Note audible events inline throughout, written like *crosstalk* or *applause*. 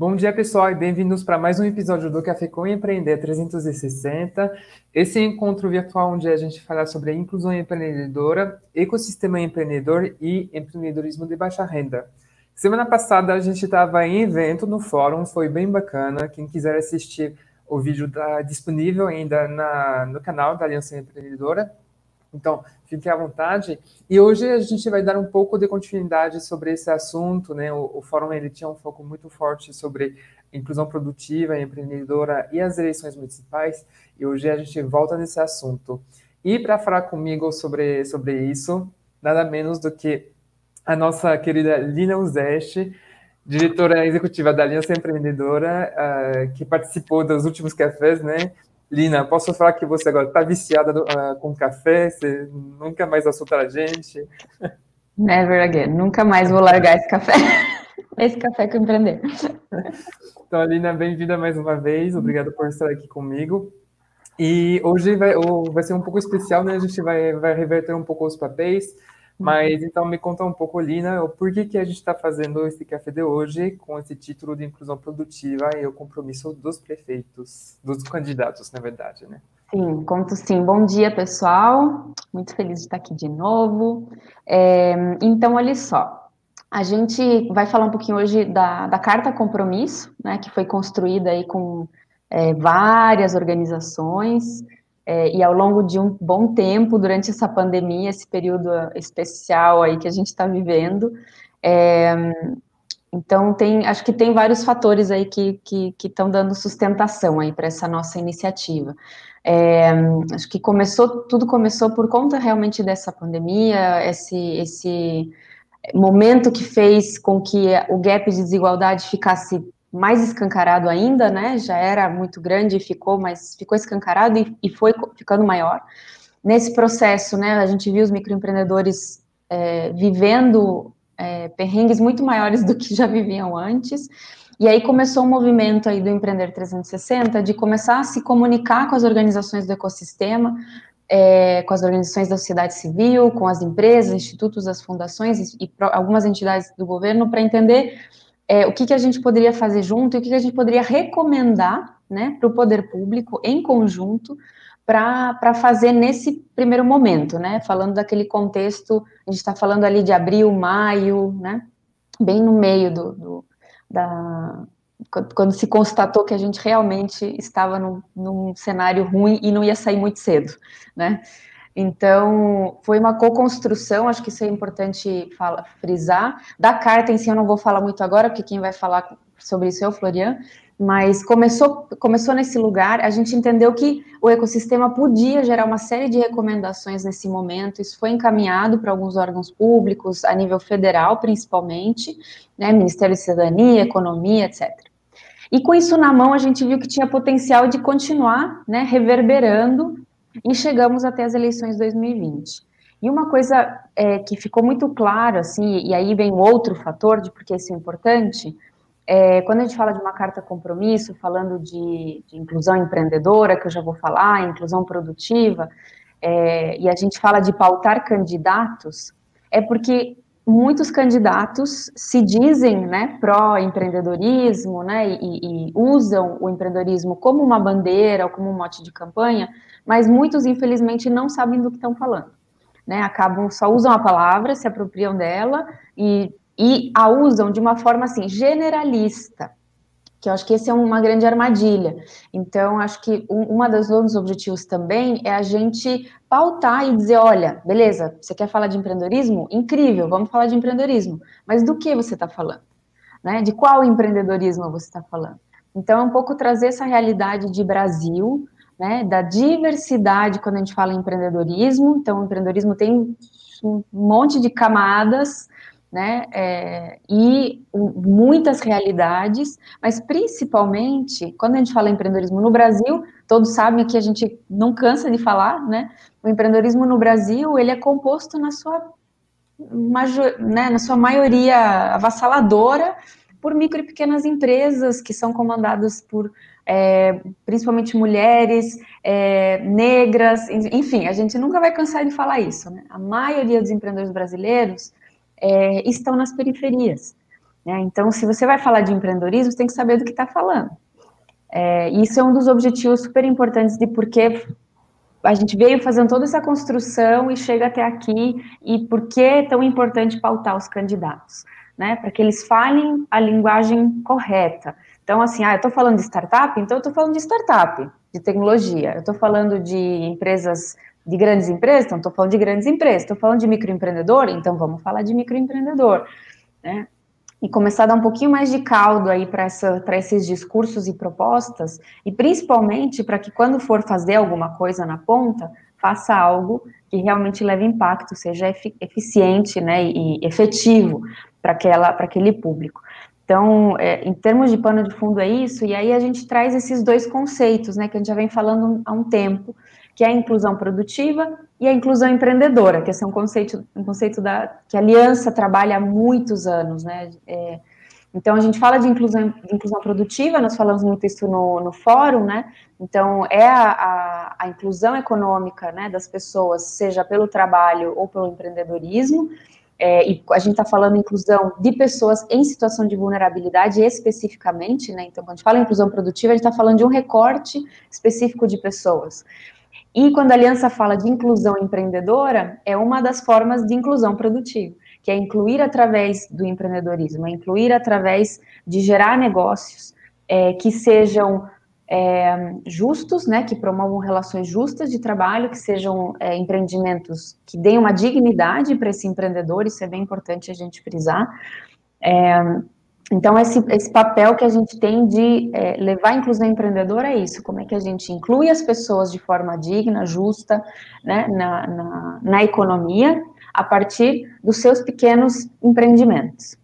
Bom dia, pessoal, e bem-vindos para mais um episódio do Café com Empreender 360. Esse encontro virtual onde a gente fala sobre inclusão empreendedora, ecossistema empreendedor e empreendedorismo de baixa renda. Semana passada a gente estava em evento no fórum, foi bem bacana. Quem quiser assistir o vídeo está disponível ainda na, no canal da Aliança Empreendedora. Então, fique à vontade. E hoje a gente vai dar um pouco de continuidade sobre esse assunto, né? O, o fórum ele tinha um foco muito forte sobre inclusão produtiva, empreendedora e as eleições municipais. E hoje a gente volta nesse assunto. E para falar comigo sobre, sobre isso, nada menos do que a nossa querida Lina Uzeste, diretora executiva da Aliança Empreendedora, uh, que participou dos últimos cafés, né? Lina, posso falar que você agora está viciada uh, com café? Você nunca mais assusta a gente? Never again. Nunca mais vou largar esse café. *laughs* Esse café que eu empreender. Então, Lina, bem-vinda mais uma vez. Obrigado por estar aqui comigo. E hoje vai, vai ser um pouco especial, né? A gente vai, vai reverter um pouco os papéis. Mas então me conta um pouco, Lina, o porquê que a gente está fazendo esse café de hoje com esse título de inclusão produtiva e o compromisso dos prefeitos, dos candidatos, na verdade, né? Sim, conto sim. Bom dia, pessoal. Muito feliz de estar aqui de novo. É, então, olha só. A gente vai falar um pouquinho hoje da, da carta compromisso, né, que foi construída aí com é, várias organizações, é, e ao longo de um bom tempo, durante essa pandemia, esse período especial aí que a gente está vivendo, é, então tem, acho que tem vários fatores aí que estão que, dando sustentação aí para essa nossa iniciativa. É, acho que começou, tudo começou por conta realmente dessa pandemia, esse, esse momento que fez com que o gap de desigualdade ficasse mais escancarado ainda, né? Já era muito grande e ficou, mas ficou escancarado e, e foi ficando maior. Nesse processo, né, a gente viu os microempreendedores é, vivendo é, perrengues muito maiores do que já viviam antes. E aí começou um movimento aí do Empreender 360 de começar a se comunicar com as organizações do ecossistema, é, com as organizações da sociedade civil, com as empresas, institutos, as fundações e, e algumas entidades do governo para entender é, o que, que a gente poderia fazer junto e o que, que a gente poderia recomendar né, para o poder público em conjunto para fazer nesse primeiro momento, né? Falando daquele contexto, a gente está falando ali de abril, maio, né? Bem no meio do, do da quando se constatou que a gente realmente estava num, num cenário ruim e não ia sair muito cedo, né? Então, foi uma co-construção, acho que isso é importante frisar. Da carta em si eu não vou falar muito agora, porque quem vai falar sobre isso é o Florian, mas começou, começou nesse lugar, a gente entendeu que o ecossistema podia gerar uma série de recomendações nesse momento, isso foi encaminhado para alguns órgãos públicos, a nível federal principalmente, né, Ministério de Cidadania, Economia, etc. E com isso na mão, a gente viu que tinha potencial de continuar né, reverberando e chegamos até as eleições de 2020. E uma coisa é, que ficou muito claro, assim, e aí vem outro fator de porque isso é importante, é, quando a gente fala de uma carta compromisso, falando de, de, inclusão empreendedora, que eu já vou falar, inclusão produtiva, é, e a gente fala de pautar candidatos, é porque muitos candidatos se dizem né, pró-empreendedorismo né, e, e, usam o empreendedorismo como uma bandeira ou como um mote de campanha, mas muitos, infelizmente, não sabem do que estão falando. Né, acabam, só usam a palavra, se apropriam dela e, e a usam de uma forma assim, generalista, que eu acho que esse é uma grande armadilha. Então, acho que um, uma das dos objetivos também é a gente pautar e dizer, olha, beleza, você quer falar de empreendedorismo? Incrível, vamos falar de empreendedorismo. Mas do que você está falando? Né? De qual empreendedorismo você está falando? Então, é um pouco trazer essa realidade de Brasil, né, da diversidade quando a gente fala em empreendedorismo. Então, o empreendedorismo tem um monte de camadas, né, é, e muitas realidades, mas principalmente, quando a gente fala em empreendedorismo no Brasil, todos sabem que a gente não cansa de falar, né, o empreendedorismo no Brasil, ele é composto na sua, major, né, na sua maioria avassaladora por micro e pequenas empresas que são comandadas por é, principalmente mulheres, é, negras, enfim, a gente nunca vai cansar de falar isso, né? A maioria dos empreendedores brasileiros é, estão nas periferias. Né? Então, se você vai falar de empreendedorismo, você tem que saber do que está falando. É, isso é um dos objetivos super importantes de por que a gente veio fazendo toda essa construção e chega até aqui, e por que é tão importante pautar os candidatos, né? Para que eles falem a linguagem correta. Então, assim, ah, eu estou falando de startup, então eu estou falando de startup, de tecnologia. Eu estou falando de empresas, de grandes empresas, então estou falando de grandes empresas. Estou falando de microempreendedor, então vamos falar de microempreendedor, né? e começar a dar um pouquinho mais de caldo aí para esses discursos e propostas, e principalmente para que quando for fazer alguma coisa na ponta, faça algo que realmente leve impacto, seja eficiente né, e efetivo para aquele público. Então, é, em termos de pano de fundo é isso, e aí a gente traz esses dois conceitos, né, que a gente já vem falando há um tempo, que é a inclusão produtiva e a inclusão empreendedora, que esse é um conceito, um conceito da, que a Aliança trabalha há muitos anos, né? É, então, a gente fala de inclusão, inclusão produtiva, nós falamos muito isso no, no fórum, né? Então, é a, a, a inclusão econômica né, das pessoas, seja pelo trabalho ou pelo empreendedorismo, é, e a gente está falando inclusão de pessoas em situação de vulnerabilidade especificamente, né? Então, quando a gente fala inclusão produtiva, a gente está falando de um recorte específico de pessoas. E quando a aliança fala de inclusão empreendedora, é uma das formas de inclusão produtiva, que é incluir através do empreendedorismo, é incluir através de gerar negócios é, que sejam é, justos, né, que promovam relações justas de trabalho, que sejam é, empreendimentos que deem uma dignidade para esse empreendedor, isso é bem importante a gente frisar. Então, esse, esse papel que a gente tem de é, levar a inclusão empreendedora é isso, como é que a gente inclui as pessoas de forma digna, justa, né, na, na, na economia, a partir dos seus pequenos empreendimentos.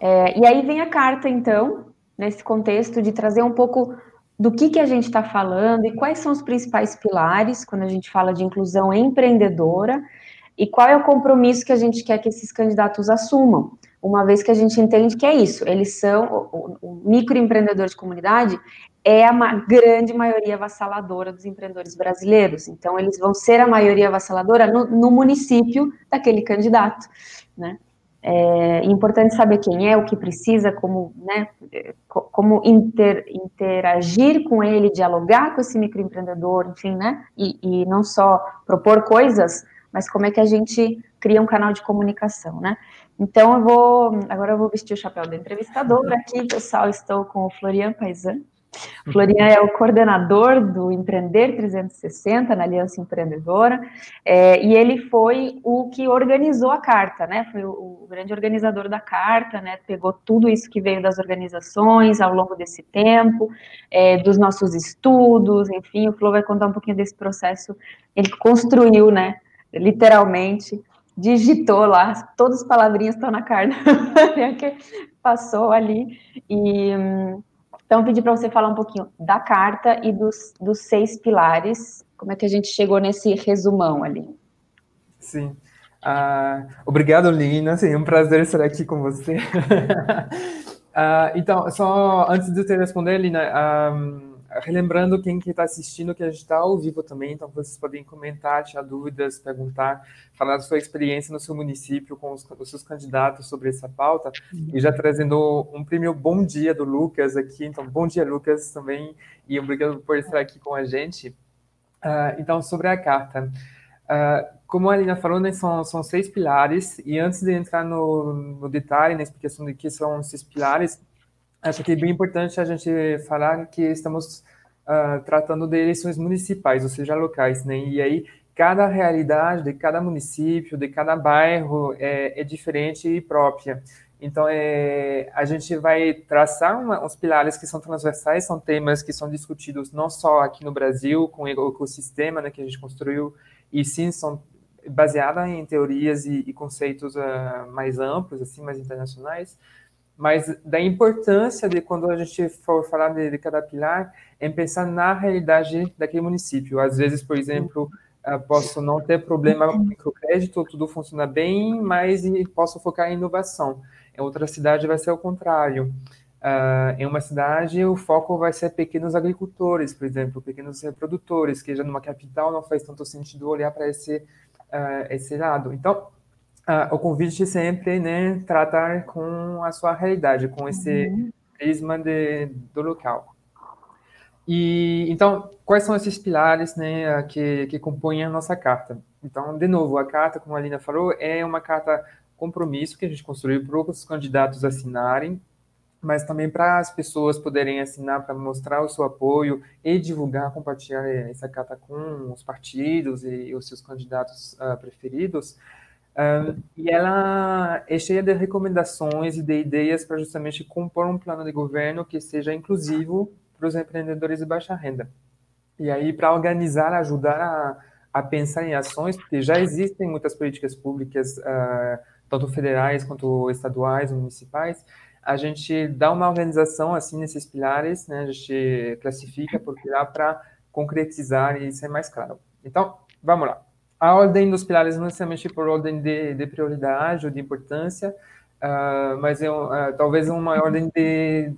É, e aí vem a carta, então, nesse contexto de trazer um pouco do que, que a gente está falando e quais são os principais pilares quando a gente fala de inclusão empreendedora e qual é o compromisso que a gente quer que esses candidatos assumam uma vez que a gente entende que é isso, eles são, o, o microempreendedor de comunidade é a grande maioria avassaladora dos empreendedores brasileiros, então eles vão ser a maioria avassaladora no, no município daquele candidato, né? É importante saber quem é, o que precisa, como, né, como inter, interagir com ele, dialogar com esse microempreendedor, enfim, né, e, e não só propor coisas, mas como é que a gente cria um canal de comunicação, né? Então, eu vou, agora eu vou vestir o chapéu da entrevistadora aqui, pessoal, estou com o Florian Paisan. Florian é o coordenador do Empreender 360 na Aliança Empreendedora, é, e ele foi o que organizou a carta, né? Foi o, o, grande organizador da carta, né? Pegou tudo isso que veio das organizações ao longo desse tempo, é, dos nossos estudos, enfim, o Flo vai contar um pouquinho desse processo. Ele construiu, né? Literalmente digitou lá, todas as palavrinhas estão na carta *laughs* que passou ali. E então pedi para você falar um pouquinho da carta e dos, dos seis pilares. Como é que a gente chegou nesse resumão ali? Sim. Uh, obrigado, Lina. Sim, é um prazer estar aqui com você. uh, *laughs* então, só antes de eu te responder, Lina, um, relembrando quem que está assistindo que a gente está ao vivo também, então vocês podem comentar, tirar dúvidas, perguntar, falar da sua experiência no seu município com os, os seus candidatos sobre essa pauta. E já trazendo um primeiro bom dia do Lucas aqui, então bom dia Lucas também e obrigado por estar aqui com a gente. Uh, então sobre a carta, uh, como a Alina falou, né, são, são seis pilares e antes de entrar no, no detalhe, na explicação de que são esses pilares Acho que é bem importante a gente falar que estamos uh, tratando de eleições municipais, ou seja, locais, né? E aí cada realidade de cada município, de cada bairro é, é diferente e própria. Então, é, a gente vai traçar uma, uns pilares que são transversais, são temas que são discutidos não só aqui no Brasil, com o ecossistema né, que a gente construiu, e sim são baseadas em teorias e, e conceitos uh, mais amplos, assim, mais internacionais, mas da importância de quando a gente for falar de, de cada pilar, é pensar na realidade daquele município. Às vezes, por exemplo, posso não ter problema com microcrédito, tudo funciona bem, mas posso focar em inovação. Em outra cidade vai ser o contrário. Uh, em uma cidade, o foco vai ser pequenos agricultores, por exemplo, pequenos reprodutores, que já numa capital não faz tanto sentido olhar para esse, uh, esse lado. Então, o convite sempre, né, tratar com a sua realidade, com esse uhum. prisma de, do local. E então, quais são esses pilares, né, que, que compõem a nossa carta? Então, de novo, a carta, como a Alina falou, é uma carta compromisso que a gente construiu para os candidatos assinarem, mas também para as pessoas poderem assinar para mostrar o seu apoio e divulgar, compartilhar essa carta com os partidos e os seus candidatos uh, preferidos. E ela é cheia de recomendações e de ideias para justamente compor um plano de governo que seja inclusivo para os empreendedores de baixa renda. E aí, para organizar, ajudar a, a, pensar em ações, porque já existem muitas políticas públicas, uh, tanto federais quanto estaduais, municipais, a gente dá uma organização assim nesses pilares, né? A gente classifica por pilar para concretizar e ser mais claro. Então, vamos lá. A ordem dos pilares não necessariamente por ordem de, de prioridade ou de importância, uh, mas é uh, talvez uma ordem de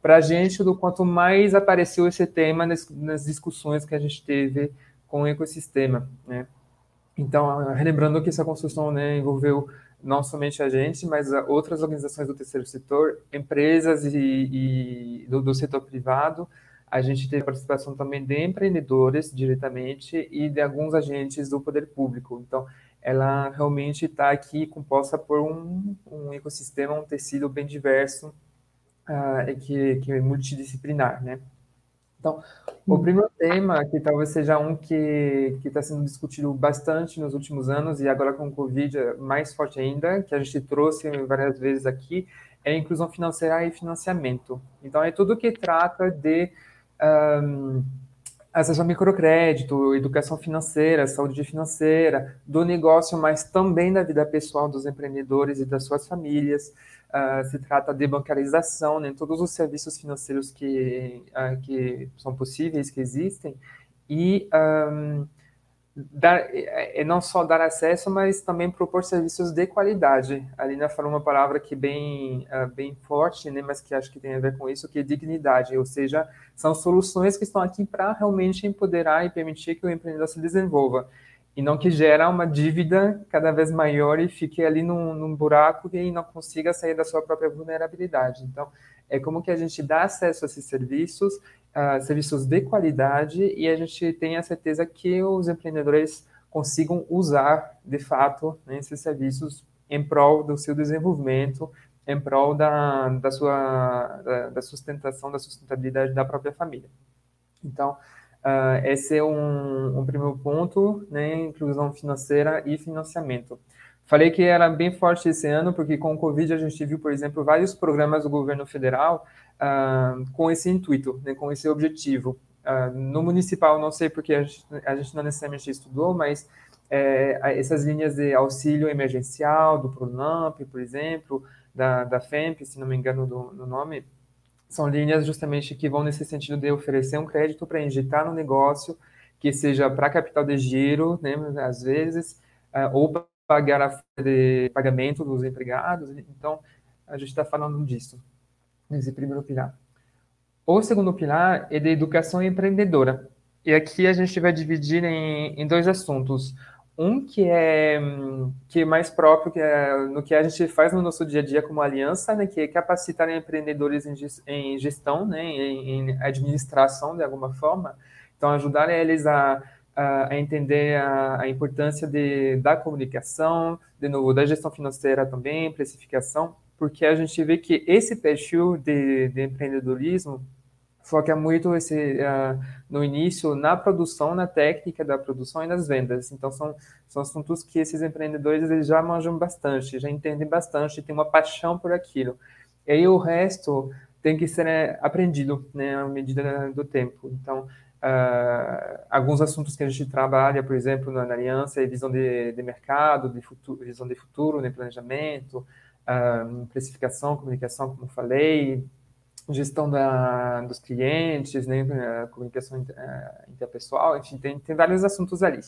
para a gente do quanto mais apareceu esse tema nas, nas, discussões que a gente teve com o ecossistema, né? Então, relembrando que essa construção né, envolveu não somente a gente, mas outras organizações do terceiro setor, empresas e, e do, do, setor privado. A gente teve participação também de empreendedores diretamente e de alguns agentes do poder público. Então, ela realmente está aqui composta por um, um, ecossistema, um tecido bem diverso uh, e que, que é multidisciplinar, né? Então, o hum. primeiro tema, que talvez seja um que está sendo discutido bastante nos últimos anos, e agora com o Covid é mais forte ainda, que a gente trouxe várias vezes aqui, é a inclusão financeira e financiamento. Então, é tudo que trata de um, ao microcrédito, educação financeira, saúde financeira, do negócio, mas também da vida pessoal dos empreendedores e das suas famílias. Uh, se trata de bancarização, né, todos os serviços financeiros que, uh, que são possíveis, que existem, e um, dar, é, é não só dar acesso, mas também propor serviços de qualidade. A Lina falou uma palavra que bem, uh, bem forte, né, mas que acho que tem a ver com isso, que é dignidade, ou seja, são soluções que estão aqui para realmente empoderar e permitir que o empreendedor se desenvolva e não que gera uma dívida cada vez maior e fique ali num, num buraco e não consiga sair da sua própria vulnerabilidade. Então, é como que a gente dá acesso a esses serviços, uh, serviços de qualidade, e a gente tem a certeza que os empreendedores consigam usar, de fato, né, esses serviços em prol do seu desenvolvimento, em prol da, da sua da, da sustentação, da sustentabilidade da própria família. Então, Uh, esse é um, um, primeiro ponto, né, inclusão financeira e financiamento. Falei que era bem forte esse ano, porque com o Covid a gente viu, por exemplo, vários programas do governo federal uh, com esse intuito, né, com esse objetivo. Uh, no municipal, não sei porque a gente, a gente não necessariamente estudou, mas é, essas linhas de auxílio emergencial do Pronamp, por exemplo, da, da FEMP, se não me engano do, do nome, são linhas justamente que vão nesse sentido de oferecer um crédito para injetar no negócio, que seja para capital de giro, né, às vezes, uh, ou para pagar a de pagamento dos empregados. Então, a gente está falando disso, nesse primeiro pilar. O segundo pilar é de educação empreendedora. E aqui a gente vai dividir em, em dois assuntos. Um que é, que é mais próprio, que é no que a gente faz no nosso dia a dia como aliança, né, que é capacitar empreendedores em, gestão, né, em, administração de alguma forma. Então, ajudar eles a, a, a entender a, a, importância de, da comunicação, de novo, da gestão financeira também, precificação, porque a gente vê que esse perfil de, de empreendedorismo foca muito esse, uh, no início na produção, na técnica da produção e nas vendas. Então, são, são assuntos que esses empreendedores eles já manjam bastante, já entendem bastante, têm uma paixão por aquilo. E aí o resto tem que ser né, aprendido né, à medida do tempo. Então, uh, alguns assuntos que a gente trabalha, por exemplo, na, na aliança, visão de, de mercado, de futuro, visão de futuro, né, planejamento, precificação, comunicação, como falei, gestão da, dos clientes, né, comunicação eh, interpessoal, enfim, tem, tem vários assuntos ali.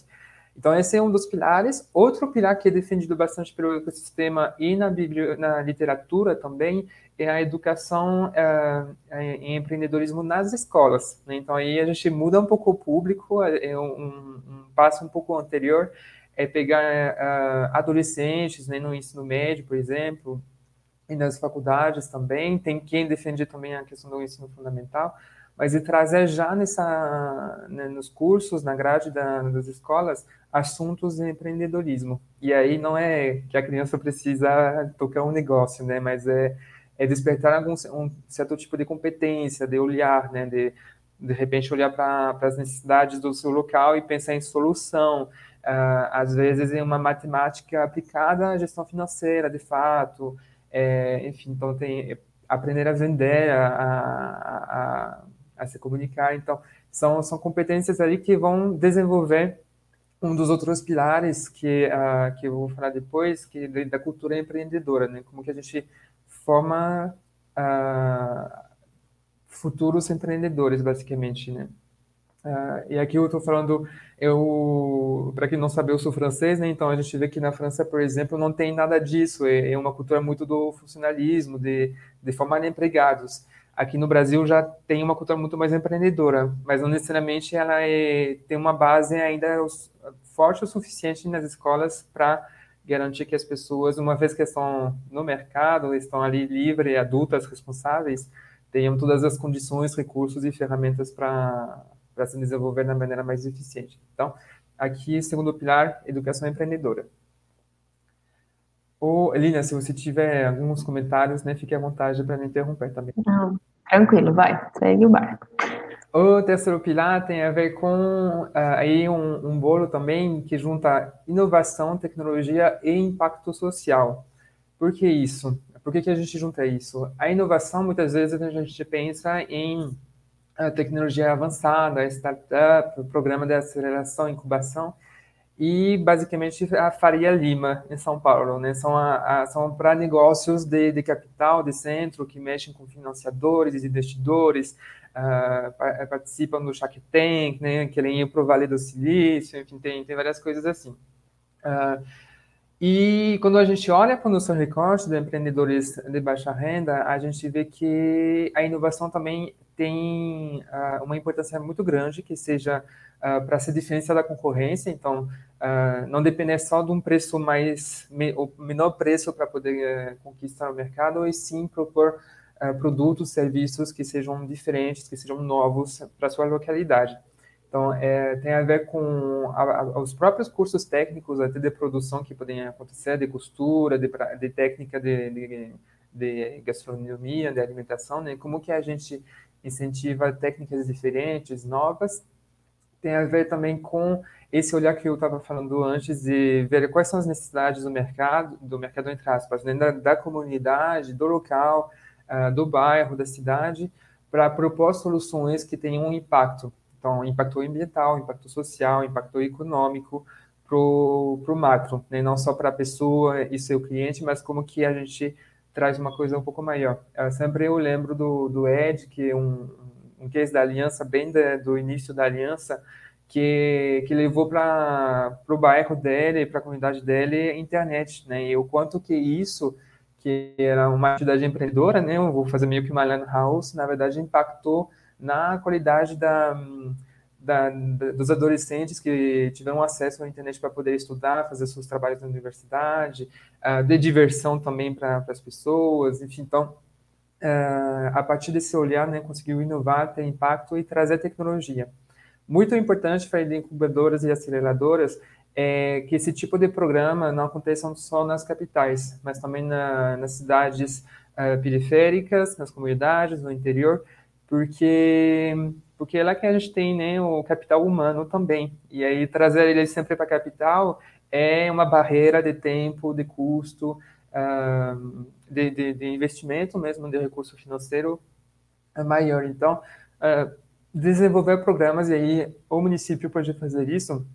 Então, esse é um dos pilares. Outro pilar que é defendido bastante pelo ecossistema e na, na literatura também é a educação uh, em empreendedorismo nas escolas. Né? Então, aí a gente muda um pouco o público, é um, um passo um pouco anterior, é pegar uh, adolescentes né, no ensino médio, por exemplo, e nas faculdades também. Tem quem defende também a questão do ensino fundamental, mas e trazer já nessa, né, nos cursos, na grade da, das escolas, assuntos de empreendedorismo. E aí não é que a criança precisa tocar um negócio, né, mas é, é despertar algum um certo tipo de competência, de olhar, né, de de repente olhar para as necessidades do seu local e pensar em solução. Uh, às vezes em uma matemática aplicada à gestão financeira, de fato. É, enfim, então tem aprender a vender, a, a, a, a, se comunicar. Então, são, são competências ali que vão desenvolver um dos outros pilares que, uh, que eu vou falar depois, que é da cultura empreendedora, né? Como que a gente forma uh, futuros empreendedores, basicamente, né? Uh, e aqui eu estou falando, eu, para quem não sabe, eu sou francês, né? Então a gente vê que na França, por exemplo, não tem nada disso. É, é uma cultura muito do funcionalismo, de, de formar empregados. Aqui no Brasil já tem uma cultura muito mais empreendedora, mas não necessariamente ela é, tem uma base ainda forte o suficiente nas escolas para garantir que as pessoas, uma vez que estão no mercado, estão ali livres, adultas, responsáveis, tenham todas as condições, recursos e ferramentas para se desenvolver da maneira mais eficiente. Então, aqui, segundo pilar, educação empreendedora. Ô, Elina, se você tiver alguns comentários, né, fique à vontade para me interromper também. Não, tranquilo, vai, segue o barco. O terceiro pilar tem a ver com uh, aí um, um bolo também que junta inovação, tecnologia e impacto social. Por que isso? Por que, que a gente junta isso? A inovação, muitas vezes, a gente pensa em a tecnologia avançada, startup, programa de aceleração, incubação, e basicamente a Faria Lima, em São Paulo. Né? São, a, a, são para negócios de, de capital, de centro, que mexem com financiadores, investidores, uh, participam do Shark Tank, né? querem ir para o Vale do Silício, enfim, tem, tem várias coisas assim. Uh, e quando a gente olha para o nosso recorte de empreendedores de baixa renda, a gente vê que a inovação também tem uh, uma importância muito grande, que seja uh, para se diferenciar da concorrência, então uh, não depender só de um preço mais, me, o menor preço para poder eh, conquistar o mercado, e sim propor produtos, serviços que sejam diferentes, que sejam novos para sua localidade. Então, é, tem a ver com a, a, os próprios cursos técnicos até de produção que podem acontecer, de costura, de, de técnica de, de, de, gastronomia, de alimentação, né? Como que a gente incentiva técnicas diferentes, novas. Tem a ver também com esse olhar que eu estava falando antes de ver quais são as necessidades do mercado, do mercado entre aspas, né? da, da comunidade, do local, uh, do bairro, da cidade, para propor soluções que tenham um impacto então, impacto ambiental, impacto social, impacto econômico para o macro, né? não só para a pessoa e seu cliente, mas como que a gente traz uma coisa um pouco maior. Eu sempre eu lembro do, do Ed, que é um, um case da aliança, bem de, do início da aliança, que, que levou para o bairro dele, para a comunidade dele, internet, né? E o quanto que isso, que era uma atividade empreendedora, né? Eu vou fazer meio que uma land house, na verdade impactou na qualidade da, da, dos adolescentes que tiveram acesso à internet para poder estudar, fazer seus trabalhos na universidade, uh, de diversão também para as pessoas, enfim, então, uh, a partir desse olhar, né, conseguiu inovar, ter impacto e trazer tecnologia. Muito importante para incubadoras e aceleradoras é que esse tipo de programa não aconteça só nas capitais, mas também na, nas cidades uh, periféricas, nas comunidades, no interior, porque porque é lá que a gente tem né, o capital humano também. E aí trazer ele sempre para a capital é uma barreira de tempo, de custo, uh, de, de, de, investimento mesmo, de recurso financeiro maior. Então, uh, desenvolver programas, e aí o município pode fazer isso,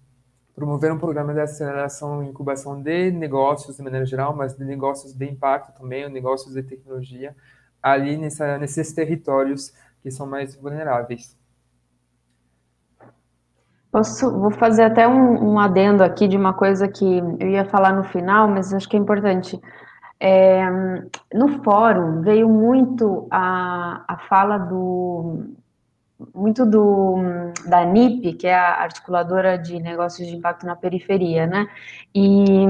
promover um programa de aceleração e incubação de negócios de maneira geral, mas de negócios de impacto também, negócios de tecnologia, ali nessa, nesses territórios que são mais vulneráveis. Posso, vou fazer até um, um, adendo aqui de uma coisa que eu ia falar no final, mas acho que é importante. É, no fórum veio muito a, a fala do, muito do da NIP, que é a articuladora de negócios de impacto na periferia, né? E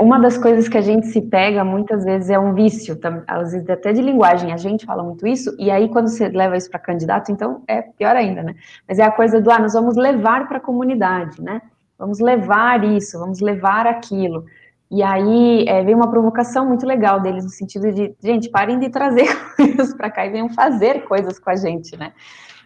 uma das coisas que a gente se pega muitas vezes é um vício, às vezes até de linguagem, a gente fala muito isso, e aí quando você leva isso para candidato, então é pior ainda, né? Mas é a coisa do, ah, nós vamos levar para a comunidade, né? Vamos levar isso, vamos levar aquilo. E aí é, veio uma provocação muito legal deles, no sentido de, gente, parem de trazer *laughs* coisas para cá e venham fazer coisas com a gente, né?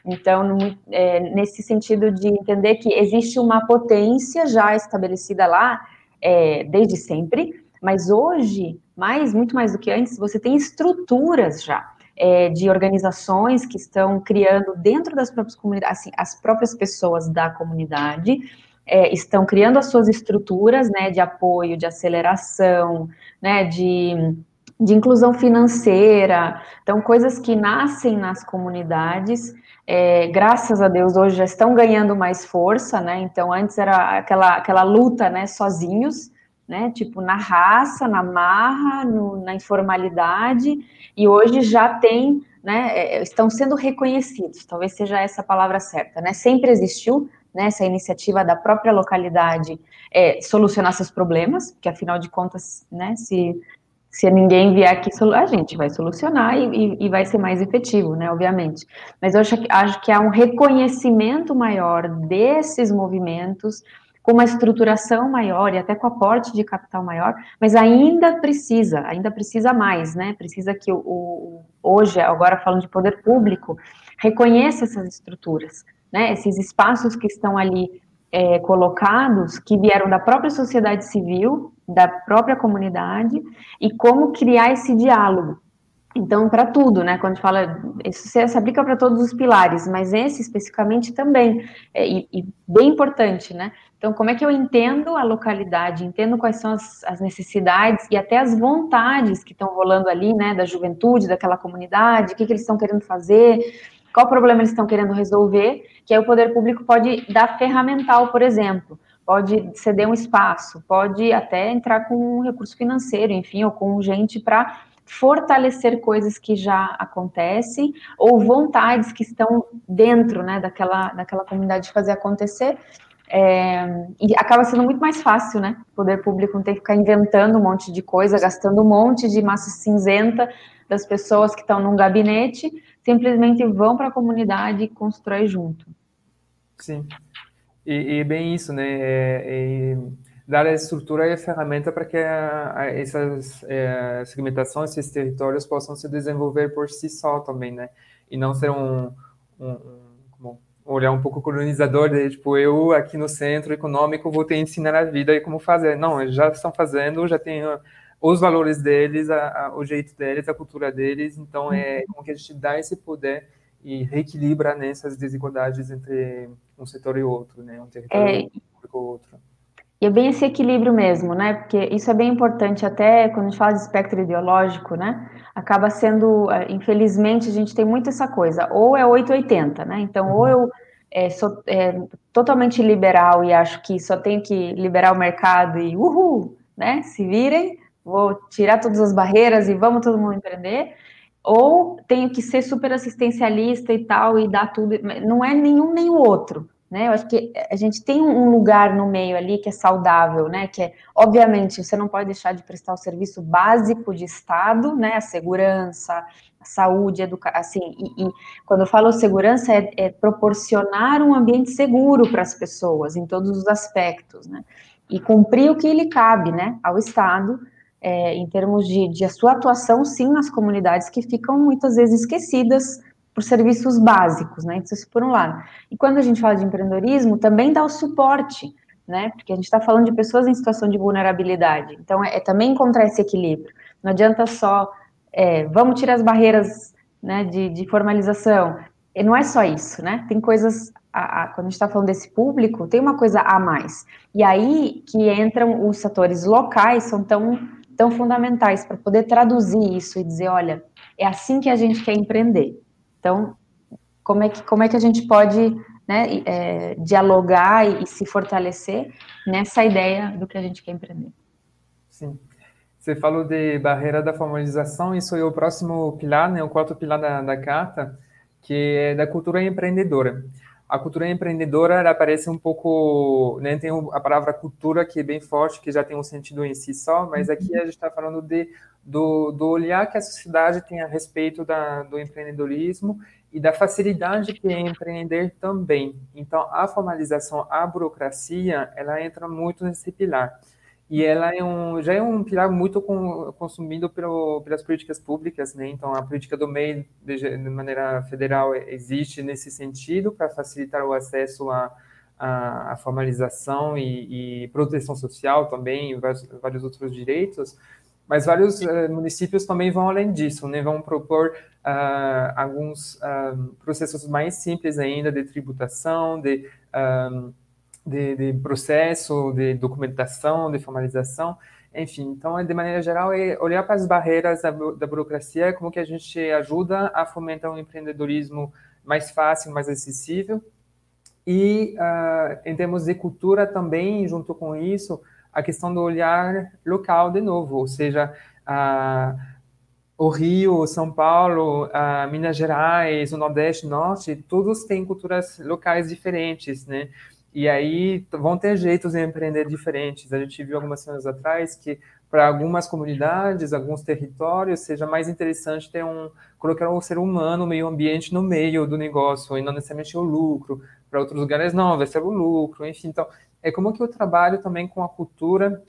Então, é, nesse sentido de entender que existe uma potência já estabelecida lá, é, desde sempre, mas hoje, mais, muito mais do que antes, você tem estruturas já é, de organizações que estão criando dentro das próprias comunidades, assim, as próprias pessoas da comunidade é, estão criando as suas estruturas, né, de apoio, de aceleração, né, de, de inclusão financeira, então coisas que nascem nas comunidades é, graças a Deus, hoje já estão ganhando mais força, né? Então, antes era aquela, aquela luta, né, sozinhos, né? Tipo, na raça, na marra, no, na informalidade, e hoje já tem, né? É, estão sendo reconhecidos, talvez seja essa a palavra certa, né? Sempre existiu, né, essa iniciativa da própria localidade é, solucionar seus problemas, porque afinal de contas, né, se se ninguém vier aqui, a gente vai solucionar e, e, vai ser mais efetivo, né, obviamente. Mas eu acho, acho que há um reconhecimento maior desses movimentos, com uma estruturação maior e até com aporte de capital maior, mas ainda precisa, ainda precisa mais, né? Precisa que o, o hoje, agora falando de poder público, reconheça essas estruturas, né? Esses espaços que estão ali é, colocados, que vieram da própria sociedade civil, da própria comunidade, e como criar esse diálogo. Então, para tudo, né? Quando fala, isso se aplica para todos os pilares, mas esse especificamente também, é, e, e, bem importante, né? Então, como é que eu entendo a localidade, entendo quais são as, as necessidades e até as vontades que estão rolando ali, né? Da juventude, daquela comunidade, o que, que eles estão querendo fazer, qual problema eles estão querendo resolver, que aí o poder público pode dar ferramental, por exemplo, pode ceder um espaço, pode até entrar com um recurso financeiro, enfim, ou com gente para fortalecer coisas que já acontecem ou vontades que estão dentro, né, daquela, daquela comunidade de fazer acontecer. É, e acaba sendo muito mais fácil, né? O poder público não tem que ficar inventando um monte de coisa, gastando um monte de massa cinzenta das pessoas que estão num gabinete, simplesmente vão para a comunidade e constrói junto. Sim. E, e bem isso, né? É, é dar a estrutura e a ferramenta para que a, a, essas é, segmentações, esses territórios possam se desenvolver por si só também, né? E não ser um, um, um olhar um pouco colonizador, de, tipo, eu aqui no centro econômico vou ter que ensinar a vida e como fazer. Não, eles já estão fazendo, já tem os valores deles, a, o jeito deles, a cultura deles, então é como que a gente dá esse poder e reequilibra nessas né, desigualdades entre um setor e outro, né? Um território é, público e outro. E é bem esse equilíbrio mesmo, né? Porque isso é bem importante, até quando a gente fala de espectro ideológico, né? Acaba sendo, é, infelizmente, a gente tem muito essa coisa, ou é 880, né? Então, ou eu é, sou é, totalmente liberal e acho que só tenho que liberar o mercado e uhul, né? Se virem, vou tirar todas as barreiras e vamos todo mundo empreender, ou tenho que ser super assistencialista e tal, e dar tudo. Não é nenhum nem o outro. Né? Eu acho que a gente tem um lugar no meio ali que é saudável, né? Que é, obviamente, você não pode deixar de prestar o serviço básico de Estado, né? A segurança, a saúde, a educação, assim, e, e, quando eu falo segurança é, é proporcionar um ambiente seguro para as pessoas em todos os aspectos, né? E cumprir o que lhe cabe, né? Ao Estado, é, em termos de, de a sua atuação, sim, nas comunidades que ficam muitas vezes esquecidas por serviços básicos, né? Isso por um lado. E quando a gente fala de empreendedorismo, também dá o suporte, né? Porque a gente está falando de pessoas em situação de vulnerabilidade. Então, é, é também encontrar esse equilíbrio. Não adianta só, é, vamos tirar as barreiras né, de, de formalização. E não é só isso, né? Tem coisas a, a, quando a gente está falando desse público, tem uma coisa a mais. E aí que entram os setores locais, são tão tão fundamentais para poder traduzir isso e dizer, olha, é assim que a gente quer empreender. Então, como é que, como é que a gente pode né, é, dialogar e, e, se fortalecer nessa ideia do que a gente quer empreender? Sim. Você falou de barreira da formalização, isso é o próximo pilar, né, o quarto pilar da, da carta, que é da cultura empreendedora. A cultura empreendedora ela aparece um pouco, né, tem a palavra cultura que é bem forte, que já tem um sentido em si só, mas aqui a gente está falando de, do, do olhar que a sociedade tem a respeito da, do empreendedorismo e da facilidade que é empreender também. Então, a formalização, a burocracia, ela entra muito nesse pilar e ela é um, já é um pilar muito com, consumido pelo, pelas políticas públicas, né? Então, a política do MEI, de, de maneira federal, existe nesse sentido para facilitar o acesso à, à, à formalização e, e, proteção social também, e vários, vários outros direitos, mas vários uh, municípios também vão além disso, né? Vão propor uh, alguns uh, processos mais simples ainda de tributação, de de, de, processo, de documentação, de formalização, enfim. Então, de maneira geral, é olhar para as barreiras da, da burocracia, como que a gente ajuda a fomentar um empreendedorismo mais fácil, mais acessível. E, uh, em termos de cultura também, junto com isso, a questão do olhar local de novo, ou seja, uh, o Rio, São Paulo, Minas Gerais, o Nordeste, Norte, todos têm culturas locais diferentes, né? E aí vão ter jeitos de empreender diferentes. A gente viu algumas semanas atrás que para algumas comunidades, alguns territórios, seja mais interessante ter um colocar o ser humano, o meio ambiente no meio do negócio e não necessariamente o lucro. Para outros lugares não, vai ser o lucro, enfim. Então, é como que eu trabalho também com a cultura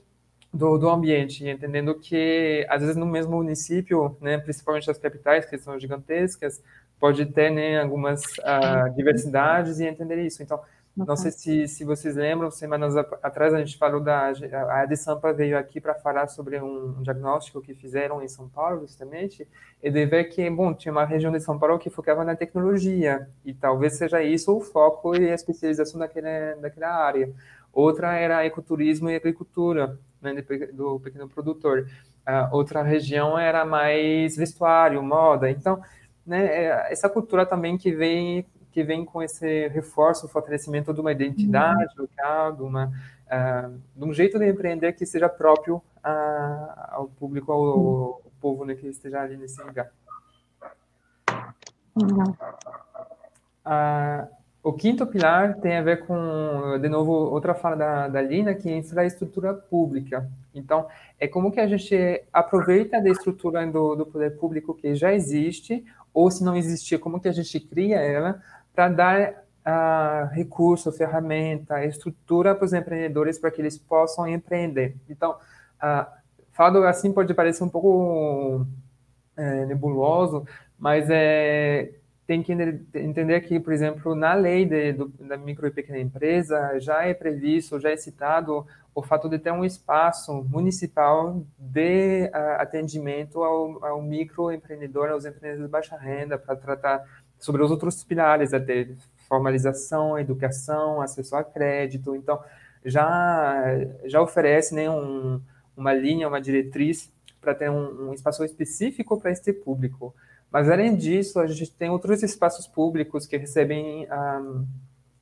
do, do ambiente, entendendo que às vezes no mesmo município, né, principalmente as capitais que são gigantescas, pode ter né, algumas uh, diversidades e entender isso. Então, não sei se, se vocês lembram, semanas atrás a gente falou da. A Ade Sampa veio aqui para falar sobre um, diagnóstico que fizeram em São Paulo, justamente, e de ver que, bom, tinha uma região de São Paulo que focava na tecnologia, e talvez seja isso o foco e a especialização daquela, daquela área. Outra era ecoturismo e agricultura, né, do pequeno produtor. Outra região era mais vestuário, moda. Então, né, é, essa cultura também que vem que vem com esse reforço, fortalecimento de uma identidade uhum. local, de, uma, uh, de um jeito de empreender que seja próprio uh, ao público, ao, uhum. ao povo né, que esteja ali nesse lugar. Uhum. Uh, o quinto pilar tem a ver com, de novo, outra fala da, da Lina, que é infraestrutura pública. Então, é como que a gente aproveita da estrutura do, do poder público que já existe, ou se não existir, como que a gente cria ela para dar uh, recurso, ferramenta, estrutura para os empreendedores para que eles possam empreender. Então, uh, assim pode parecer um pouco é, nebuloso, mas é, tem que entender que, por exemplo, na lei de, do, da micro e pequena empresa já é previsto, já é citado o fato de ter um espaço municipal de uh, atendimento ao, ao microempreendedor, aos empreendedores de baixa renda, para tratar sobre os outros pilares, até formalização, educação, acesso a crédito. Então, já, já oferece né, um, uma linha, uma diretriz para ter um, um, espaço específico para este público. Mas, além disso, a gente tem outros espaços públicos que recebem um, ah,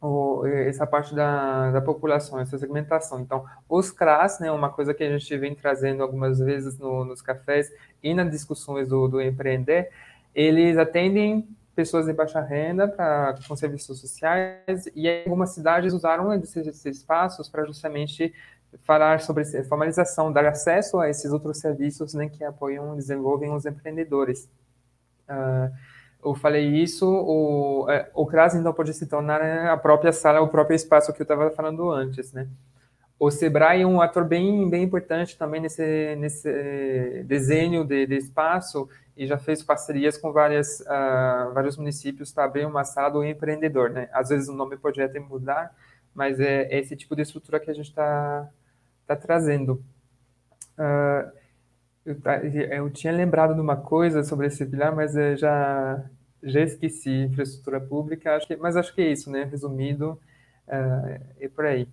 o, essa parte da, da população, essa segmentação. Então, os CRAS, né, uma coisa que a gente vem trazendo algumas vezes no, nos cafés e nas discussões do, do empreender, eles atendem pessoas de baixa renda para com serviços sociais e algumas cidades usaram esses, esses espaços para justamente falar sobre formalização, dar acesso a esses outros serviços né, que apoiam e desenvolvem os empreendedores. Uh, eu falei isso, o, é, o CRAS então pode se tornar né, a própria sala, o próprio espaço que eu estava falando antes, né? O Sebrae é um ator bem, bem importante também nesse, nesse desenho de, de espaço e já fez parcerias com várias, uh, vários municípios para abrir uma sala do empreendedor, né? Às vezes o nome pode até mudar, mas é, é esse tipo de estrutura que a gente está tá trazendo. Uh, eu, eu, tinha lembrado de uma coisa sobre esse pilar, mas já, já esqueci. Infraestrutura pública, acho que, mas acho que é isso, né? Resumido, uh, é por aí.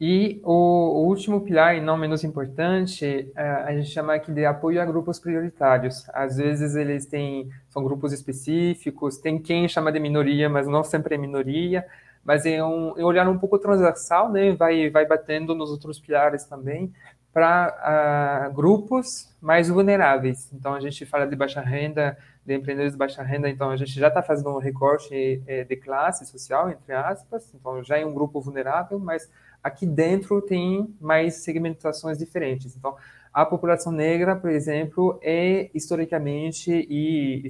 E o, o, último pilar, e não menos importante, é, a gente chama aqui de apoio a grupos prioritários. Às vezes eles têm, são grupos específicos, tem quem chama de minoria, mas não sempre é minoria, mas é um, é um olhar um pouco transversal, né? vai, vai batendo nos outros pilares também, para uh, grupos mais vulneráveis. Então, a gente fala de baixa renda, de empreendedores de baixa renda, então a gente já está fazendo um recorte eh, de classe social, entre aspas, então já é um grupo vulnerável, mas aqui dentro tem mais segmentações diferentes. Então, a população negra, por exemplo, é historicamente e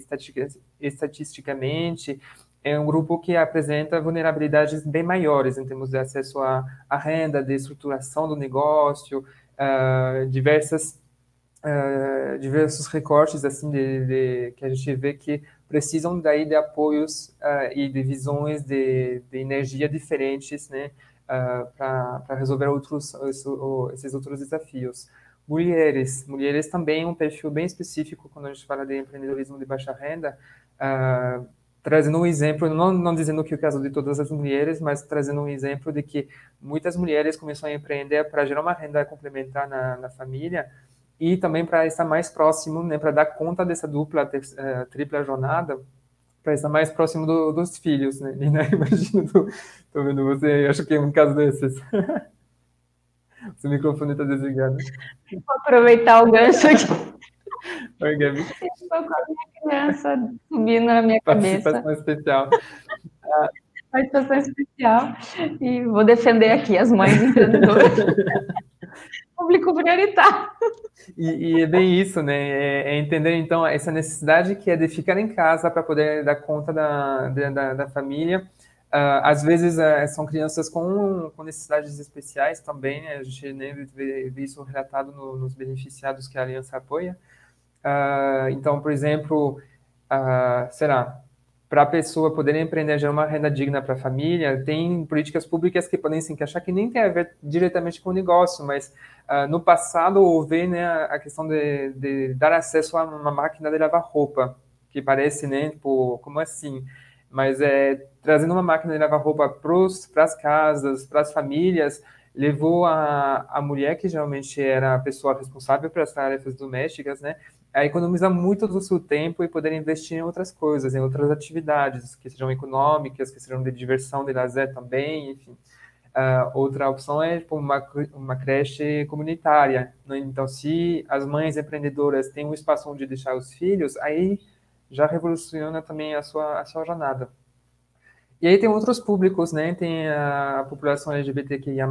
estatisticamente é um grupo que apresenta vulnerabilidades bem maiores em termos de acesso à, à renda, de estruturação do negócio, uh, diversas uh, diversos recortes assim de, de, que a gente vê que precisam daí de apoios uh, e de visões de, de energia diferentes, né, para resolver outros esses outros desafios. Mulheres, mulheres também um perfil bem específico quando a gente fala de empreendedorismo de baixa renda. Uh, trazendo um exemplo, não, não dizendo que o caso de todas as mulheres, mas trazendo um exemplo de que muitas mulheres começaram a empreender para gerar uma renda complementar na, na família e também para estar mais próximo, né, para dar conta dessa dupla, ter, uh, tripla jornada, para estar mais próximo do, dos filhos, né? E, né, *laughs* imagino, tô, tô vendo você, acho que é um caso desses. *laughs* Seu microfone está desligado. Vou aproveitar o gancho aqui. Oi, Gabi. Estou com a minha criança subindo na minha cabeça. Participação especial. Participação especial. E vou defender aqui as mães empreendedoras. *laughs* Público prioritário. E, e, é bem isso, né? É, é, entender, então, essa necessidade que é de ficar em casa para poder dar conta da, da, da família. Uh, às vezes uh, são crianças com, com necessidades especiais também, né? a gente nem vê, vê isso relatado no, nos beneficiados que a aliança apoia. Uh, então, por exemplo, uh, será para a pessoa poder empreender gerar uma renda digna para a família, tem políticas públicas que podem se encaixar que nem tem a ver diretamente com o negócio, mas uh, no passado houve né, a questão de, de, dar acesso a uma máquina de lavar roupa, que parece, né, tipo, como assim? Mas é trazendo uma máquina de lavar roupa para as casas, para as famílias, levou a, a mulher, que geralmente era a pessoa responsável pelas tarefas domésticas, né, a economizar muito do seu tempo e poder investir em outras coisas, em outras atividades, que sejam econômicas, que sejam de diversão, de lazer também, enfim. Uh, outra opção é tipo, uma, uma creche comunitária. Né? Então, se as mães empreendedoras têm um espaço onde deixar os filhos, aí já revoluciona também a sua, a sua jornada. E aí tem outros públicos, né? Tem a população LGBTQIA+,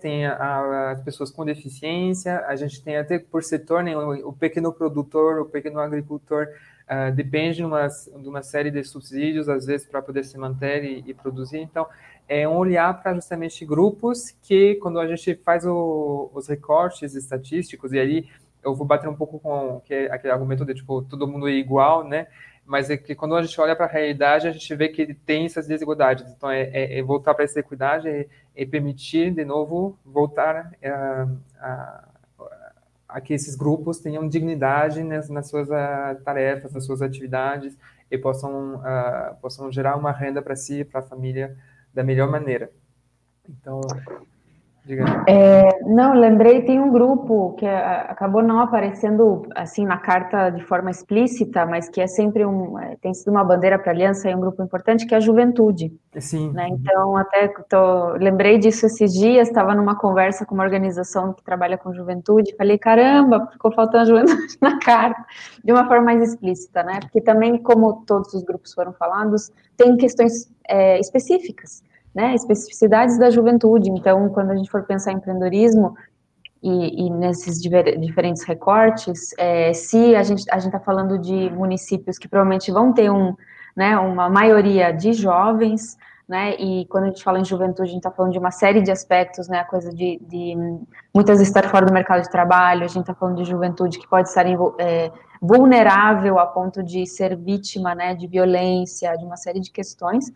tem a, a, as pessoas com deficiência, a gente tem até por setor, né? O, o pequeno produtor, o pequeno agricultor, uh, depende de uma, de uma série de subsídios, às vezes, para poder se manter e, e, produzir. Então, é um olhar para justamente grupos que, quando a gente faz o, os recortes estatísticos, e aí eu vou bater um pouco com é aquele argumento de, tipo, todo mundo é igual, né? Mas é que quando a gente olha para a realidade, a gente vê que tem essas desigualdades. Então, é, é, é voltar para essa equidade e é, é, permitir, de novo, voltar a, é, a, a, que esses grupos tenham dignidade nas, nas suas a, tarefas, nas suas atividades e possam, possam gerar uma renda para si, para a família, da melhor maneira. Então, é, não, lembrei, tem um grupo que é, acabou não aparecendo assim na carta de forma explícita, mas que é sempre um, é, tem sido uma bandeira para a aliança e um grupo importante, que é a juventude. Sim. Né? Então, até tô, lembrei disso esses dias, estava numa conversa com uma organização que trabalha com juventude, falei, caramba, ficou faltando juventude *laughs* na carta, de uma forma mais explícita, né? Porque também, como todos os grupos foram falados, tem questões é, específicas né, especificidades da juventude. Então, quando a gente for pensar em empreendedorismo e, e nesses diver, diferentes recortes, é, se a gente a está falando de municípios que provavelmente vão ter um, né, uma maioria de jovens, né, e quando a gente fala em juventude, a gente está falando de uma série de aspectos, né, a coisa de, de muitas estar fora do mercado de trabalho, a gente está falando de juventude que pode estar é, vulnerável a ponto de ser vítima, né, de violência, de uma série de questões,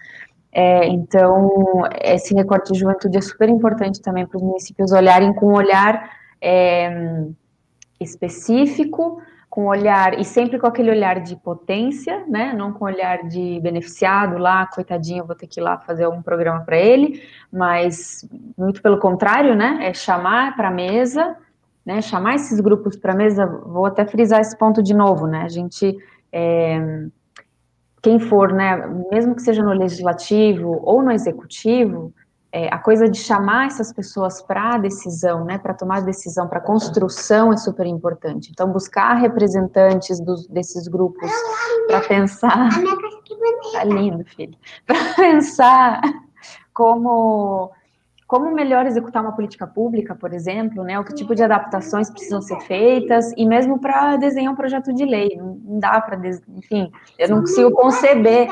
é, então, esse recorte de juventude é super importante também para os municípios olharem com um olhar é, específico, com olhar, e sempre com aquele olhar de potência, né, não com olhar de beneficiado lá, coitadinho, vou ter que ir lá fazer um programa para ele, mas muito pelo contrário, né, é chamar para a mesa, né, chamar esses grupos para a mesa, vou até frisar esse ponto de novo, né, a gente... É, quem for, né, mesmo que seja no legislativo ou no executivo, é, a coisa de chamar essas pessoas para a decisão, né, para tomar decisão, para construção é super importante. Então, buscar representantes dos, desses grupos para pensar. Tá lindo, filho. *laughs* Para pensar como como melhor executar uma política pública, por exemplo, né? O que tipo de adaptações precisam ser feitas e mesmo para desenhar um projeto de lei, não dá para, enfim, eu não consigo conceber.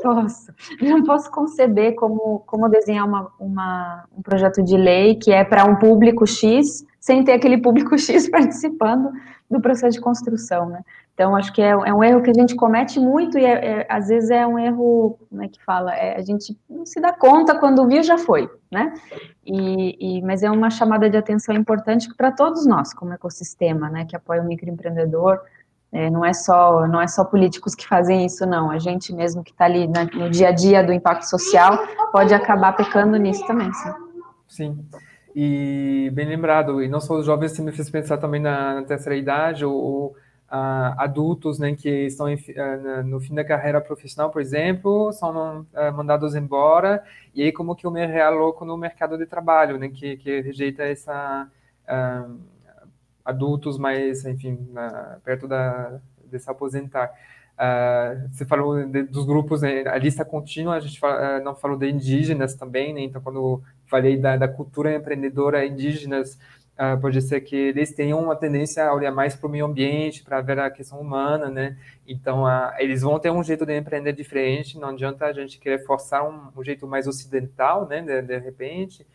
Posso, eu não posso conceber como como desenhar uma, uma um projeto de lei que é para um público X sem ter aquele público *laughs* X participando do processo de construção, né? Então, acho que é, é, um erro que a gente comete muito e é, é, às vezes é um erro, como é que fala? É, a gente não se dá conta quando viu, já foi, né? E, e mas é uma chamada de atenção importante para todos nós, como ecossistema, né, que apoia o microempreendedor. É, não é só não é só políticos que fazem isso, não. A gente mesmo que está ali né, no dia a dia do impacto social pode acabar pecando nisso também, sim. Sim. E bem lembrado, e não só os jovens, você me fez pensar também na, na terceira idade, ou, ou Uh, adultos né, que estão em, uh, no fim da carreira profissional, por exemplo, são uh, mandados embora, e aí como que eu me realoco no mercado de trabalho, né, que, que rejeita essa adultos mais, enfim, perto da, de se aposentar. você falou de, dos grupos, né, a lista contínua, a gente fala, não falou de indígenas também, né, então quando falei da, da cultura empreendedora indígenas, Uh, pode ser que eles tenham uma tendência a olhar mais para o meio ambiente, para ver a questão humana, né? Então, uh, eles vão ter um jeito de empreender diferente, não adianta a gente querer forçar um, um jeito mais ocidental, né, de, de repente.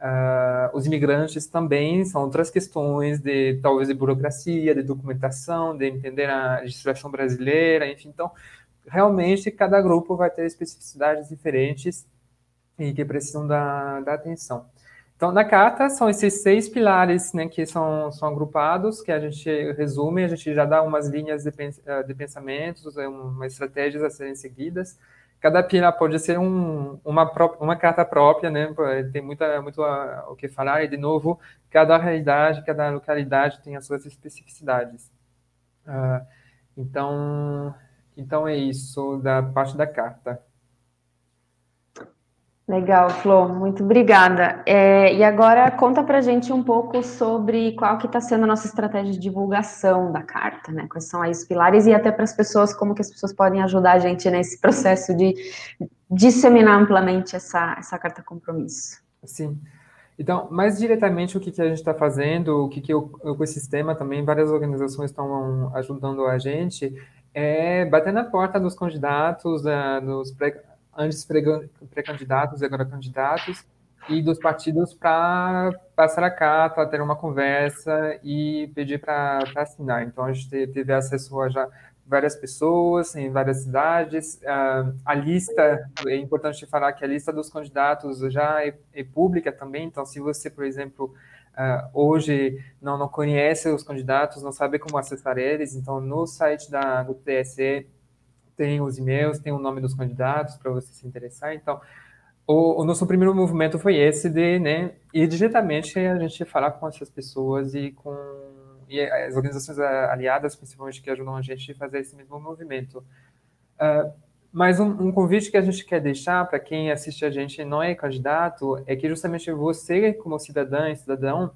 Uh, os imigrantes também são outras questões de, talvez, de burocracia, de documentação, de entender a legislação brasileira, enfim. Então, realmente, cada grupo vai ter especificidades diferentes e que precisam da, da atenção. Então, na carta, são esses seis pilares né, que são, são agrupados, que a gente resume, a gente já dá umas linhas de, eh, de pensamentos, é umas estratégias a serem seguidas. Cada pilar pode ser um, uma, uma carta própria, né, tem muita, muito o que falar, e, de novo, cada realidade, cada localidade tem as suas especificidades. Uh, então, então, é isso da parte da carta. Legal, Flor, muito obrigada. É, e agora conta para gente um pouco sobre qual que está sendo a nossa estratégia de divulgação da carta, né? Quais são aí os pilares e até para as pessoas, como que as pessoas podem ajudar a gente nesse processo de disseminar amplamente essa, essa carta compromisso. Sim. Então, mais diretamente, o que, que a gente está fazendo, o que, que o, ecossistema também, várias organizações estão ajudando a gente, é bater na porta dos candidatos, dos pré antes pré-candidatos e agora candidatos, e dos partidos para passar a carta, ter uma conversa e pedir para assinar. Então, a gente teve acesso a já várias pessoas em várias cidades. A lista, é importante falar que a lista dos candidatos já é, é pública também, então se você, por exemplo, uh, hoje não, não conhece os candidatos, não sabe como acessar eles, então no site da, do TSE tem os e-mails, tem o nome dos candidatos para você se interessar. Então, o, o, nosso primeiro movimento foi esse de né, ir diretamente a gente falar com essas pessoas e com e as organizações aliadas, principalmente, que ajudam a gente a fazer esse mesmo movimento. Uh, mas um, um, convite que a gente quer deixar para quem assiste a gente e não é candidato é que justamente você, como cidadã e cidadão,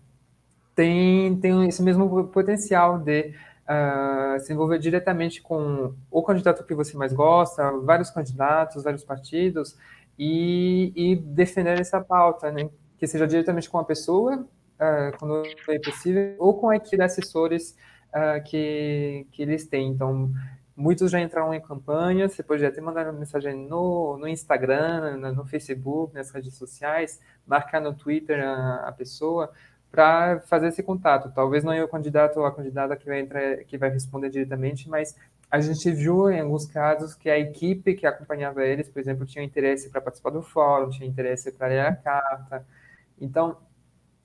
tem, tem esse mesmo potencial de uh, se envolver diretamente com o candidato que você mais gosta, vários candidatos, vários partidos, e, e defender essa pauta, né? Que seja diretamente com a pessoa, uh, quando é possível, ou com a equipe de assessores uh, que, que eles têm. Então, muitos já entraram em campanha, você pode até mandar uma mensagem no, no Instagram, no, no Facebook, nas redes sociais, marcar no Twitter a, a pessoa, para fazer esse contato. Talvez não é o candidato ou a candidata que vai entrar, que vai responder diretamente, mas a gente viu em alguns casos que a equipe que acompanhava eles, por exemplo, tinha interesse para participar do fórum, tinha interesse para ler a carta. Então,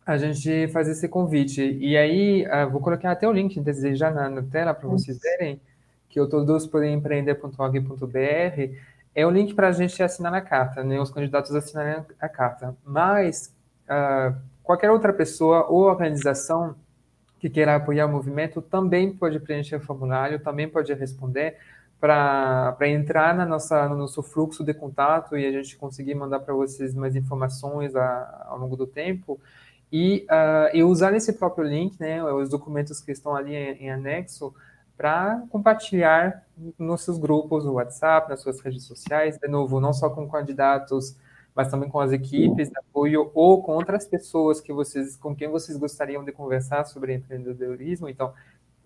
a gente faz esse convite. E aí, uh, vou colocar até o link desejar na, na tela para vocês verem, que o todos podem empreender.org.br é o link para a gente assinar a carta, né? Os candidatos assinarem a carta. Mas uh, Qualquer outra pessoa ou organização que queira apoiar o movimento também pode preencher o formulário, também pode responder, para entrar na nossa, no nosso fluxo de contato e a gente conseguir mandar para vocês mais informações a, ao longo do tempo. E, uh, e usar esse próprio link, né, os documentos que estão ali em, em anexo, para compartilhar nos seus grupos, no WhatsApp, nas suas redes sociais, de novo, não só com candidatos, mas também com as equipes de apoio ou com outras pessoas que vocês, com quem vocês gostariam de conversar sobre empreendedorismo. Então,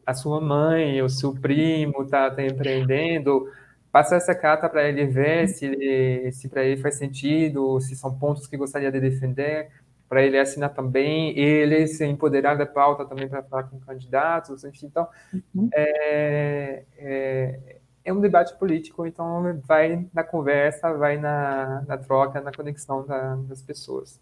a sua mãe, o seu primo está tá empreendendo, passa essa carta para ele ver se, se para ele faz sentido, se são pontos que gostaria de defender para ele assinar também, ele se empoderar da pauta também para falar com candidatos, enfim, então uhum. é, é, é, um debate político, então vai na conversa, vai na, na troca, na conexão da, das pessoas.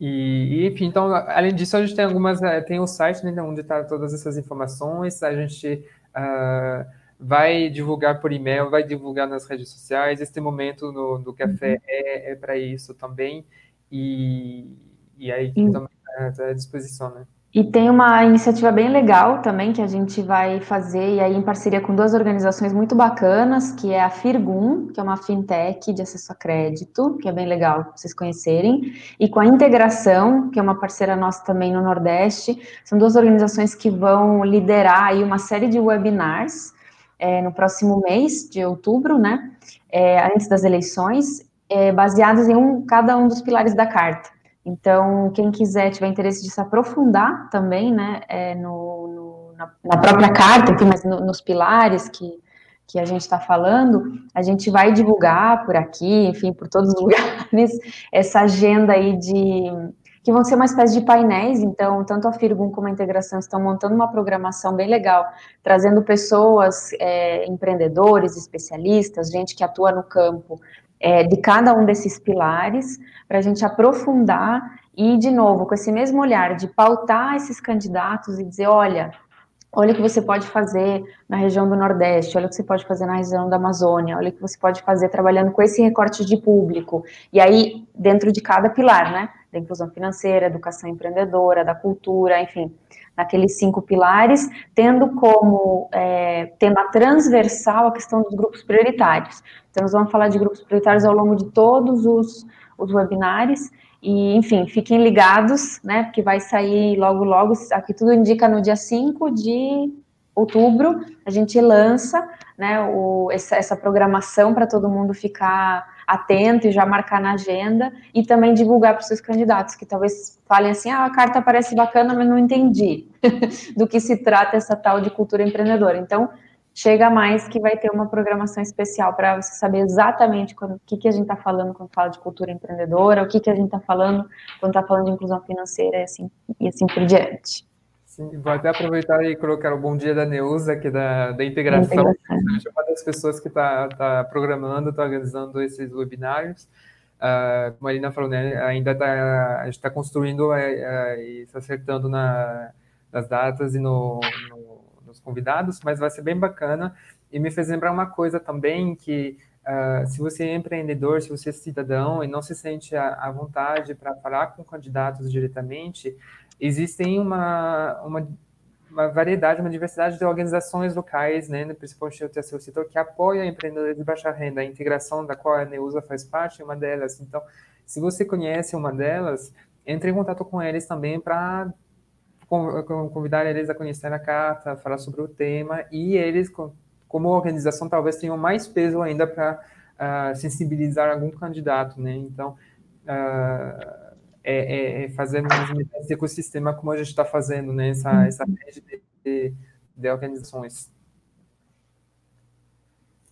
E, enfim, então, além disso, a gente tem algumas, é, tem o site, né, onde está todas essas informações, a gente uh, vai divulgar por e-mail, vai divulgar nas redes sociais, este momento no, do café uhum. é, é para isso também, e, e aí e, também está à disposição, né? E tem uma iniciativa bem legal também que a gente vai fazer, e aí em parceria com duas organizações muito bacanas, que é a Firgum, que é uma fintech de acesso a crédito, que é bem legal vocês conhecerem, e com a Integração, que é uma parceira nossa também no Nordeste. São duas organizações que vão liderar aí uma série de webinars é, no próximo mês de outubro, né? É, antes das eleições, é, baseados em um, cada um dos pilares da carta. Então, quem quiser, tiver interesse de se aprofundar também, né, é, no, no na, na, própria carta, enfim, mas no, nos pilares que, que a gente está falando, a gente vai divulgar por aqui, enfim, por todos os *laughs* lugares, essa agenda aí de que vão ser uma espécie de painéis, então, tanto a Firgum como a Integração estão montando uma programação bem legal, trazendo pessoas, é, empreendedores, especialistas, gente que atua no campo, é, de cada um desses pilares, para a gente aprofundar e, de novo, com esse mesmo olhar de pautar esses candidatos e dizer: olha, olha o que você pode fazer na região do Nordeste, olha o que você pode fazer na região da Amazônia, olha o que você pode fazer trabalhando com esse recorte de público. E aí, dentro de cada pilar, né? Da inclusão financeira, educação empreendedora, da cultura, enfim, naqueles cinco pilares, tendo como é, tema transversal a questão dos grupos prioritários. Então, nós vamos falar de grupos prioritários ao longo de todos os, os webinários, e, enfim, fiquem ligados, né, porque vai sair logo, logo, aqui tudo indica no dia 5 de outubro, a gente lança, né, o, essa, essa programação para todo mundo ficar atento e já marcar na agenda e também divulgar para os seus candidatos, que talvez falem assim, ah, a carta parece bacana, mas não entendi *laughs* do que se trata essa tal de cultura empreendedora. Então, chega mais que vai ter uma programação especial para você saber exatamente quando, o que, que a gente está falando quando fala de cultura empreendedora, o que, que a gente está falando quando está falando de inclusão financeira e assim, e assim por diante. Sim, vou até aproveitar e colocar o bom dia da Neuza, aqui da, da integração. integração. uma das pessoas que está tá programando, está organizando esses webinários. Uh, como a Marina falou, né, ainda tá, a gente está construindo uh, uh, e se acertando na, nas datas e no, no, convidados, mas vai ser bem bacana. E me fez lembrar uma coisa também, que Uh, se você é empreendedor, se você é cidadão e não se sente à, vontade para falar com candidatos diretamente, existem uma, uma, uma, variedade, uma diversidade de organizações locais, né, principalmente o terceiro setor, que apoia empreendedores de baixa renda. A integração da qual a Neusa faz parte é uma delas. Então, se você conhece uma delas, entre em contato com eles também para convidar eles a conhecer a carta, falar sobre o tema e eles como organização, talvez tenham mais peso ainda para uh, ah, sensibilizar algum candidato, né? Então, uh, é, é, fazer esse ecossistema como a gente está fazendo, né? Essa, uhum. essa rede de, de, organizações.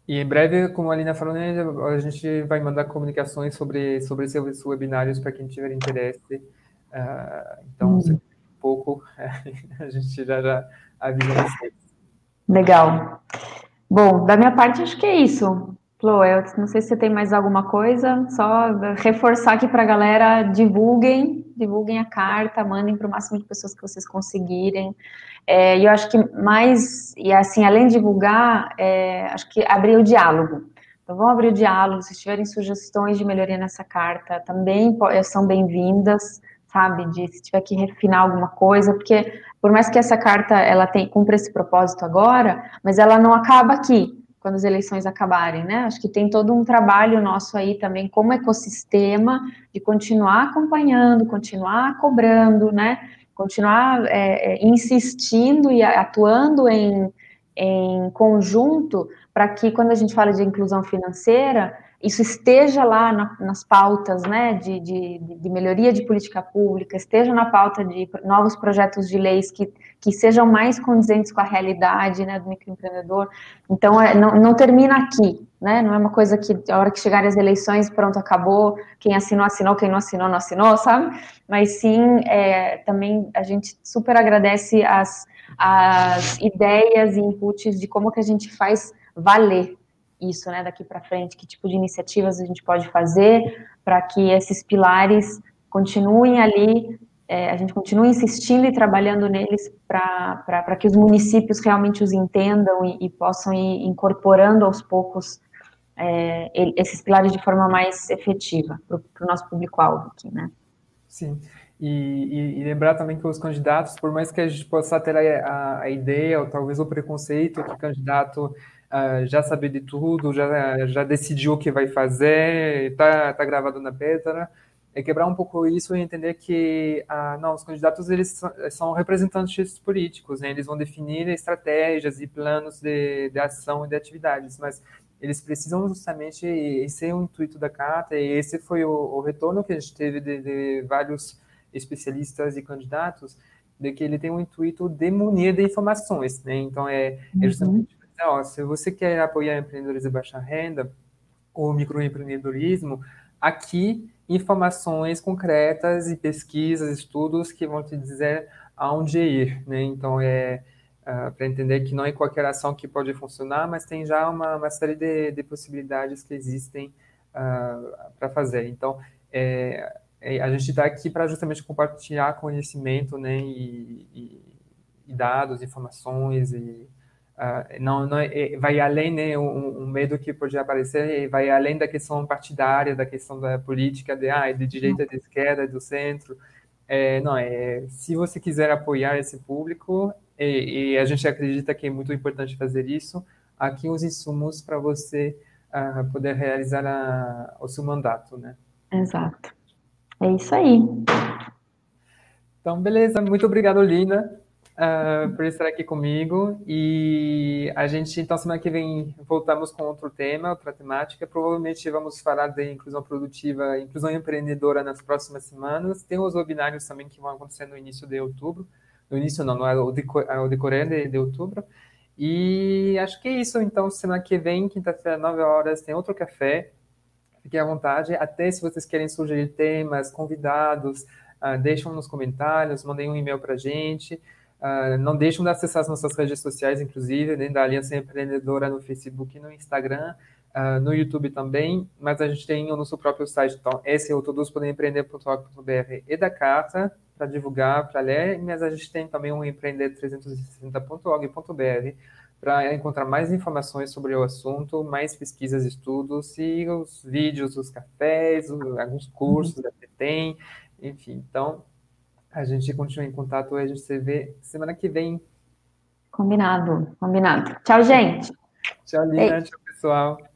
E em breve, como a Alina falou, né, a gente vai mandar comunicações sobre, sobre esses webinários para quem tiver interesse. Uh, então, uhum. Pouco, *laughs* a gente já, já avisa vocês. Legal. Bom, da minha parte, acho que é isso. Flo, eu não sei se você tem mais alguma coisa, só reforçar aqui para a galera, divulguem, divulguem a carta, mandem para o máximo de pessoas que vocês conseguirem. É, e eu acho que mais, e assim, além de divulgar, é, acho que abrir o diálogo. Então, vamos abrir o diálogo, se tiverem sugestões de melhoria nessa carta, também são bem-vindas, sabe, de se tiver que refinar alguma coisa, porque por mais que essa carta ela tem, cumpra esse propósito agora, mas ela não acaba aqui, quando as eleições acabarem, né? Acho que tem todo um trabalho nosso aí também como ecossistema de continuar acompanhando, continuar cobrando, né? Continuar é, é, insistindo e atuando em, em conjunto para que quando a gente fala de inclusão financeira, isso esteja lá na, nas pautas né, de, de, de, melhoria de política pública, esteja na pauta de novos projetos de leis que, que sejam mais condizentes com a realidade né, do microempreendedor. Então, é, não, não termina aqui, né? Não é uma coisa que a hora que chegarem as eleições, pronto, acabou, quem assinou, assinou, quem não assinou, não assinou, sabe? Mas sim, é, também a gente super agradece as, as ideias e inputs de como que a gente faz valer isso, né, daqui para frente, que tipo de iniciativas a gente pode fazer para que esses pilares continuem ali, é, a gente continue insistindo e trabalhando neles para que os municípios realmente os entendam e, e possam ir incorporando aos poucos é, esses pilares de forma mais efetiva para o nosso público-alvo aqui, né? Sim. E, e, e, lembrar também que os candidatos, por mais que a gente possa ter a, a, a ideia ou talvez o preconceito que o candidato uh, já saber de tudo, já, já decidiu o que vai fazer, está tá gravado na pedra, é quebrar um pouco isso e entender que uh, não, os candidatos eles são, são representantes políticos, né? eles vão definir estratégias e planos de, de ação e de atividades, mas eles precisam justamente, esse é o intuito da carta, e esse foi o, o retorno que a gente teve de, de vários especialistas e candidatos, de que ele tem um intuito de munir de informações, né? Então é, é justamente então, ó, se você quer apoiar empreendedores de baixa renda ou microempreendedorismo, aqui informações concretas e pesquisas, estudos que vão te dizer aonde ir, né? Então é uh, para entender que não é qualquer ação que pode funcionar, mas tem já uma, uma série de, de, possibilidades que existem uh, ah, para fazer. Então é, é, a gente está aqui para justamente compartilhar conhecimento, né? E, e, e dados, informações e Uh, não, não é, vai além, né, um, um, medo que pode aparecer, vai além da questão partidária, da questão da política, de, ah, de direita, de esquerda, do centro. É, não, é, se você quiser apoiar esse público, e, e, a gente acredita que é muito importante fazer isso, aqui os insumos para você uh, poder realizar a, o seu mandato, né? Exato. É isso aí. Então, beleza. Muito obrigado, Lina uh, por estar aqui comigo. E a gente, então, semana que vem, voltamos com outro tema, outra temática. Provavelmente vamos falar de inclusão produtiva, inclusão empreendedora nas próximas semanas. Tem os webinários também que vão acontecer no início de outubro. No início, não, não é o, é decorrer de, de outubro. E acho que é isso. Então, semana que vem, quinta-feira, 9 horas, tem outro café. Fiquem à vontade. Até se vocês querem sugerir temas, convidados, uh, nos comentários, mandem um e-mail para a gente. Uh, não deixem de acessar as nossas redes sociais, inclusive, dentro da Aliança Empreendedora no Facebook e no Instagram, uh, no YouTube também, mas a gente tem o nosso próprio site, então, esse é o todos podem empreender.org.br e da carta, para divulgar, para ler, mas a gente tem também o empreender360.org.br para encontrar mais informações sobre o assunto, mais pesquisas, estudos e os vídeos, os cafés, alguns cursos uhum. que tem, enfim, então a gente continua em contato e a gente se vê semana que vem. Combinado, combinado. Tchau, gente. Tchau, Lina. Tchau, pessoal.